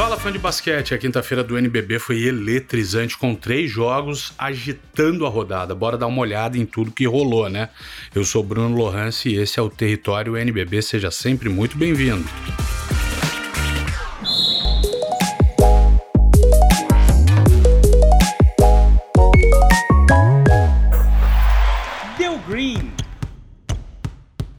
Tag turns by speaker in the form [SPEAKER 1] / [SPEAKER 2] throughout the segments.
[SPEAKER 1] Fala fã de basquete, a quinta-feira do NBB foi eletrizante com três jogos agitando a rodada. Bora dar uma olhada em tudo que rolou, né? Eu sou Bruno Lohance e esse é o Território NBB. Seja sempre muito bem-vindo.
[SPEAKER 2] Deu green.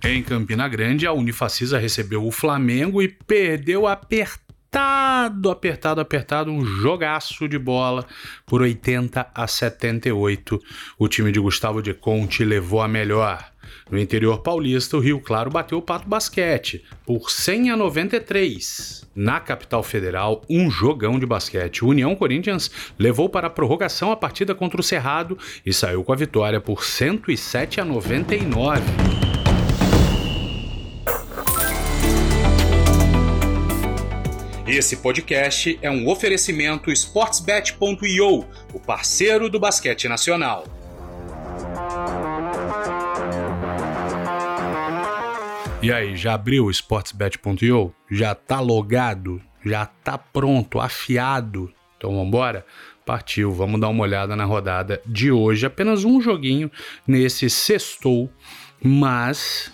[SPEAKER 1] Em Campina Grande, a Unifacisa recebeu o Flamengo e perdeu apertado apertado, apertado, apertado, um jogaço de bola por 80 a 78. O time de Gustavo de Conte levou a melhor. No interior paulista, o Rio Claro bateu o Pato Basquete por 100 a 93. Na capital federal, um jogão de basquete. O União Corinthians levou para a prorrogação a partida contra o Cerrado e saiu com a vitória por 107 a 99. Esse podcast é um oferecimento sportsbet.io, o parceiro do basquete nacional. E aí, já abriu o sportsbet.io? Já tá logado? Já tá pronto, afiado? Então vambora? Partiu, vamos dar uma olhada na rodada de hoje. Apenas um joguinho nesse sextou, mas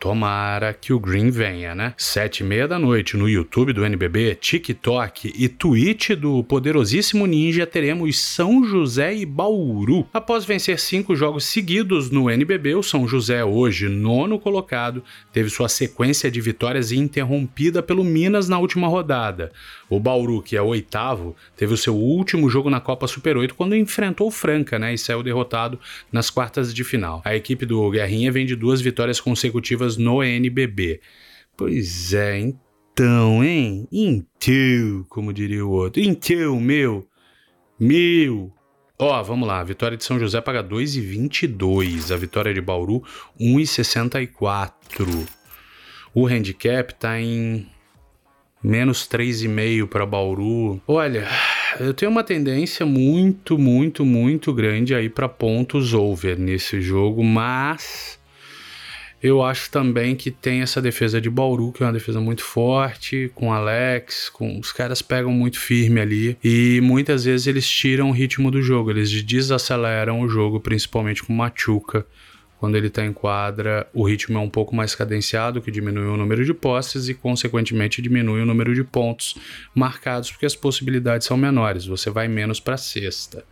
[SPEAKER 1] Tomara que o Green venha, né? Sete e meia da noite no YouTube do NBB, TikTok e Twitch do poderosíssimo Ninja teremos São José e Bauru. Após vencer cinco jogos seguidos no NBB, o São José, hoje nono colocado, teve sua sequência de vitórias interrompida pelo Minas na última rodada. O Bauru, que é oitavo, teve o seu último jogo na Copa Super 8 quando enfrentou o Franca, né? E saiu derrotado nas quartas de final. A equipe do Guerrinha vem de duas vitórias consecutivas no NBB. Pois é, então, hein? Então, como diria o outro. Então, meu. Meu. Ó, vamos lá. A vitória de São José paga 2,22. A vitória de Bauru, 1,64. O handicap tá em menos 3,5 para Bauru. Olha, eu tenho uma tendência muito, muito, muito grande aí para pontos over nesse jogo, mas eu acho também que tem essa defesa de Bauru, que é uma defesa muito forte, com Alex, com os caras pegam muito firme ali e muitas vezes eles tiram o ritmo do jogo, eles desaceleram o jogo, principalmente com Machuca quando ele está em quadra, o ritmo é um pouco mais cadenciado, que diminui o número de posses e, consequentemente, diminui o número de pontos marcados, porque as possibilidades são menores, você vai menos para a cesta.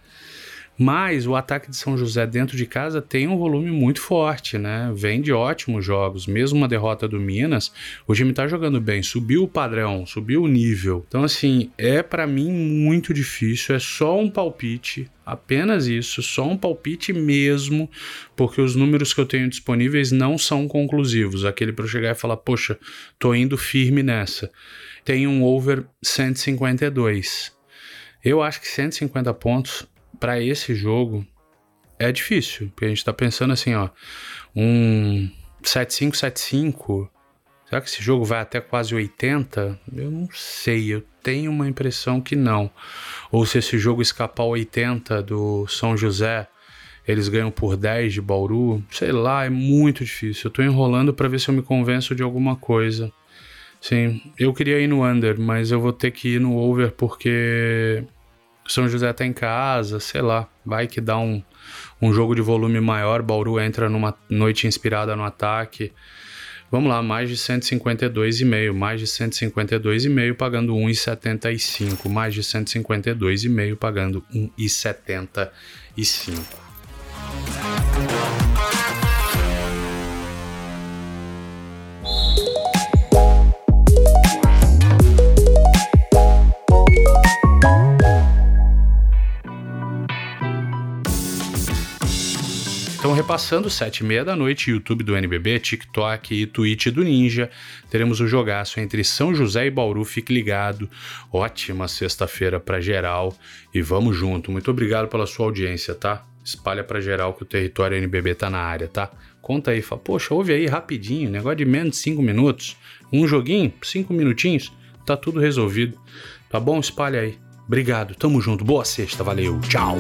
[SPEAKER 1] Mas o ataque de São José dentro de casa tem um volume muito forte, né? Vem de ótimos jogos. Mesmo uma derrota do Minas, o time tá jogando bem, subiu o padrão, subiu o nível. Então, assim, é para mim muito difícil. É só um palpite, apenas isso, só um palpite mesmo, porque os números que eu tenho disponíveis não são conclusivos. Aquele para eu chegar e falar, poxa, tô indo firme nessa. Tem um over 152. Eu acho que 150 pontos para esse jogo é difícil, porque a gente tá pensando assim, ó, um 7575, será que esse jogo vai até quase 80? Eu não sei, eu tenho uma impressão que não. Ou se esse jogo escapar 80 do São José, eles ganham por 10 de Bauru, sei lá, é muito difícil. Eu tô enrolando para ver se eu me convenço de alguma coisa. Sim, eu queria ir no under, mas eu vou ter que ir no over porque são José tá em casa, sei lá, vai que dá um, um jogo de volume maior, Bauru entra numa noite inspirada no ataque. Vamos lá, mais de 152,5, mais de 152,5 pagando 1,75, mais de 152,5 pagando 1,75. Então, repassando, sete e meia da noite, YouTube do NBB, TikTok e Twitch do Ninja, teremos o jogaço entre São José e Bauru. Fique ligado. Ótima sexta-feira para geral e vamos junto. Muito obrigado pela sua audiência, tá? Espalha para geral que o território NBB tá na área, tá? Conta aí, fala, poxa, ouve aí rapidinho, negócio de menos de cinco minutos, um joguinho, cinco minutinhos, tá tudo resolvido. Tá bom? Espalha aí. Obrigado, tamo junto, boa sexta, valeu, tchau.